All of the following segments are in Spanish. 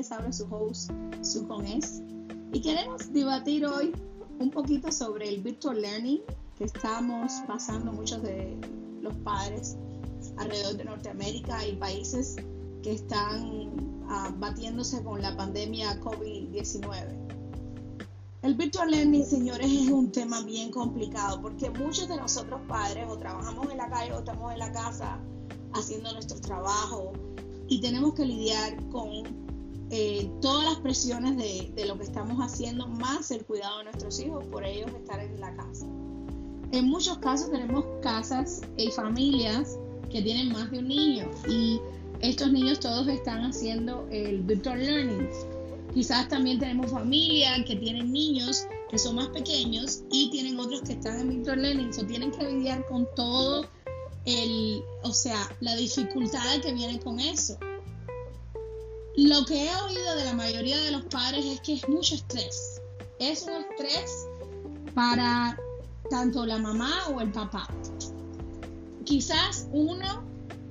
les habla su host, su es. Y queremos debatir hoy un poquito sobre el virtual learning que estamos pasando muchos de los padres alrededor de Norteamérica y países que están ah, batiéndose con la pandemia COVID-19. El virtual learning, señores, es un tema bien complicado porque muchos de nosotros padres o trabajamos en la calle o estamos en la casa haciendo nuestro trabajo y tenemos que lidiar con eh, todas las presiones de, de, lo que estamos haciendo, más el cuidado de nuestros hijos por ellos estar en la casa. En muchos casos tenemos casas y familias que tienen más de un niño y estos niños todos están haciendo el virtual learning Quizás también tenemos familias que tienen niños que son más pequeños y tienen otros que están en virtual learning, o tienen que lidiar con todo el, o sea, la dificultad que viene con eso. Lo que he oído de la mayoría de los padres es que es mucho estrés. Es un estrés para tanto la mamá o el papá. Quizás uno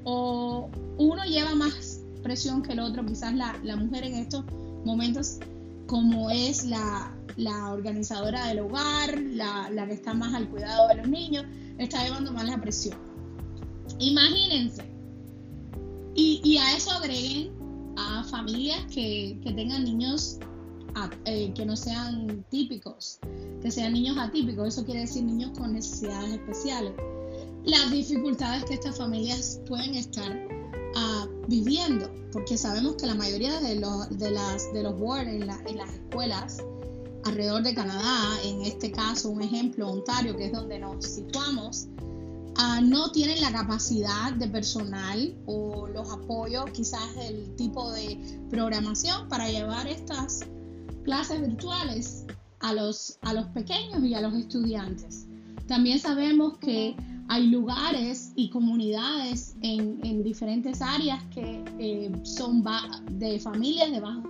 o uno lleva más presión que el otro, quizás la, la mujer en esto momentos como es la, organizadora del hogar, la, que está más al cuidado de los niños, está llevando más la presión. Imagínense. Y, a eso agreguen a familias que, tengan niños eh, que no sean típicos, que sean niños atípicos, eso quiere decir niños con necesidades especiales. Las dificultades que estas familias pueden estar uh, viviendo porque sabemos que la mayoría de los, de las, de los boards en, las escuelas alrededor de Canadá, en este caso un ejemplo, Ontario, que es donde nos situamos, ah, no tienen la capacidad de personal o los apoyos, quizás el tipo de programación para llevar estas clases virtuales a los, a los pequeños y a los estudiantes. También sabemos que hay lugares y comunidades en, diferentes áreas que eh, son de familias de bajos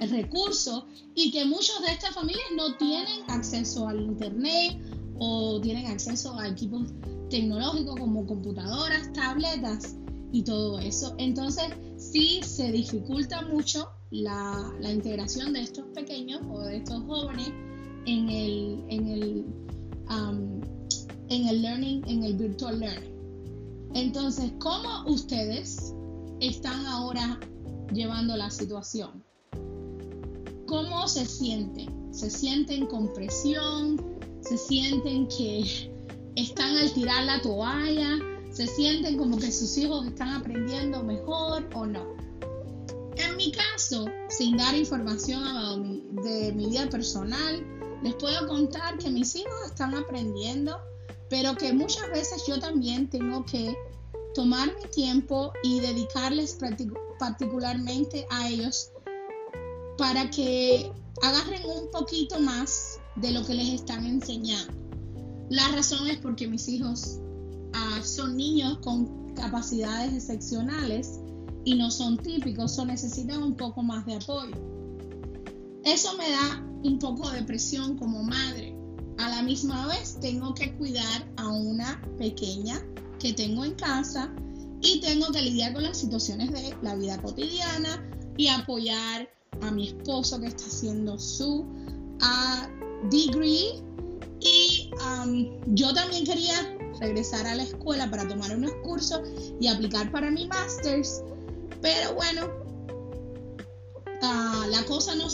recursos y que muchas de estas familias no tienen acceso al internet o tienen acceso a equipos tecnológicos como computadoras, tabletas y todo eso. Entonces sí se dificulta mucho la, integración de estos pequeños o de estos jóvenes en el, en el um, en el learning, en el virtual learning. Entonces, ¿cómo ustedes están ahora llevando la situación? ¿Cómo se sienten? ¿Se sienten con presión? ¿Se sienten que están al tirar la toalla? ¿Se sienten como que sus hijos están aprendiendo mejor o no? En mi caso, sin dar información de mi vida personal, les puedo contar que mis hijos están aprendiendo pero que muchas veces yo también tengo que tomar mi tiempo y dedicarles particularmente a ellos para que agarren un poquito más de lo que les están enseñando. La razón es porque mis hijos ah, son niños con capacidades excepcionales y no son típicos, o necesitan un poco más de apoyo. Eso me da un poco de presión como madre, a la misma vez tengo que cuidar a una pequeña que tengo en casa y tengo que lidiar con las situaciones de la vida cotidiana y apoyar a mi esposo que está haciendo su uh, degree. Y um, yo también quería regresar a la escuela para tomar unos cursos y aplicar para mi master's. Pero bueno uh, la cosa no,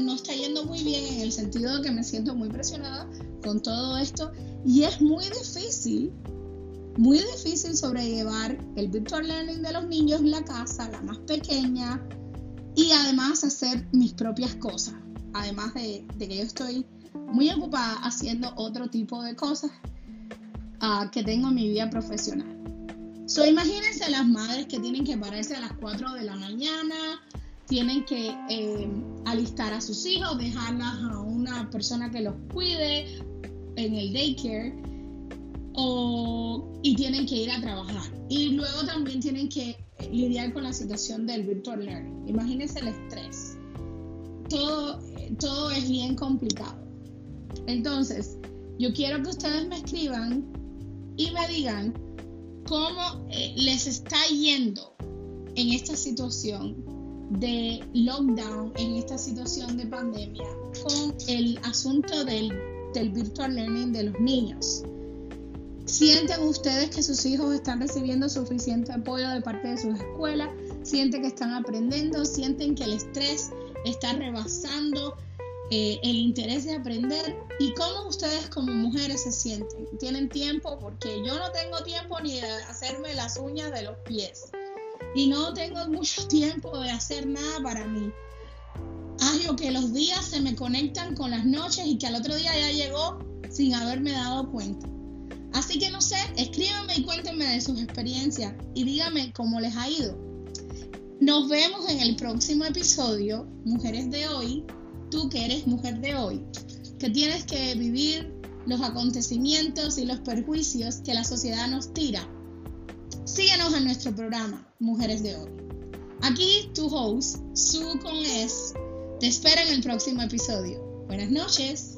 no está yendo muy bien en el sentido de que me siento muy presionada con todo esto. Y es muy difícil, muy difícil sobrellevar el virtual learning de los niños en la casa, la más pequeña, y además hacer mis propias cosas. Además de, que yo estoy muy ocupada haciendo otro tipo de cosas uh, que tengo en mi vida profesional. So, imagínense las madres que tienen que pararse a las 4 de la mañana, tienen que eh, alistar a sus hijos, dejarlas a una persona que los cuide en el daycare y tienen que ir a trabajar. Y luego también tienen que lidiar con la situación del virtual learning. Imagínense el estrés. Todo, todo es bien complicado. Entonces, yo quiero que ustedes me escriban y me digan cómo eh, les está yendo en esta situación de lockdown en esta situación de pandemia con el asunto del, del virtual learning de los niños. ¿Sienten ustedes que sus hijos están recibiendo suficiente apoyo de parte de sus escuelas? ¿Sienten que están aprendiendo? ¿Sienten que el estrés está rebasando eh, el interés de aprender? ¿Y cómo ustedes como mujeres se sienten? ¿Tienen tiempo? Porque yo no tengo tiempo ni de hacerme las uñas de los pies. Y no tengo mucho tiempo de hacer nada para mí. Ay, o que los días se me conectan con las noches y que al otro día ya llegó sin haberme dado cuenta. Así que no sé, escríbanme y cuéntenme de sus experiencias y díganme cómo les ha ido. Nos vemos en el próximo episodio, Mujeres de hoy, tú que eres mujer de hoy, que tienes que vivir los acontecimientos y los perjuicios que la sociedad nos tira. Síguenos en nuestro programa, Mujeres de hoy. Aquí tu host, Su con S, te espera en el próximo episodio. Buenas noches.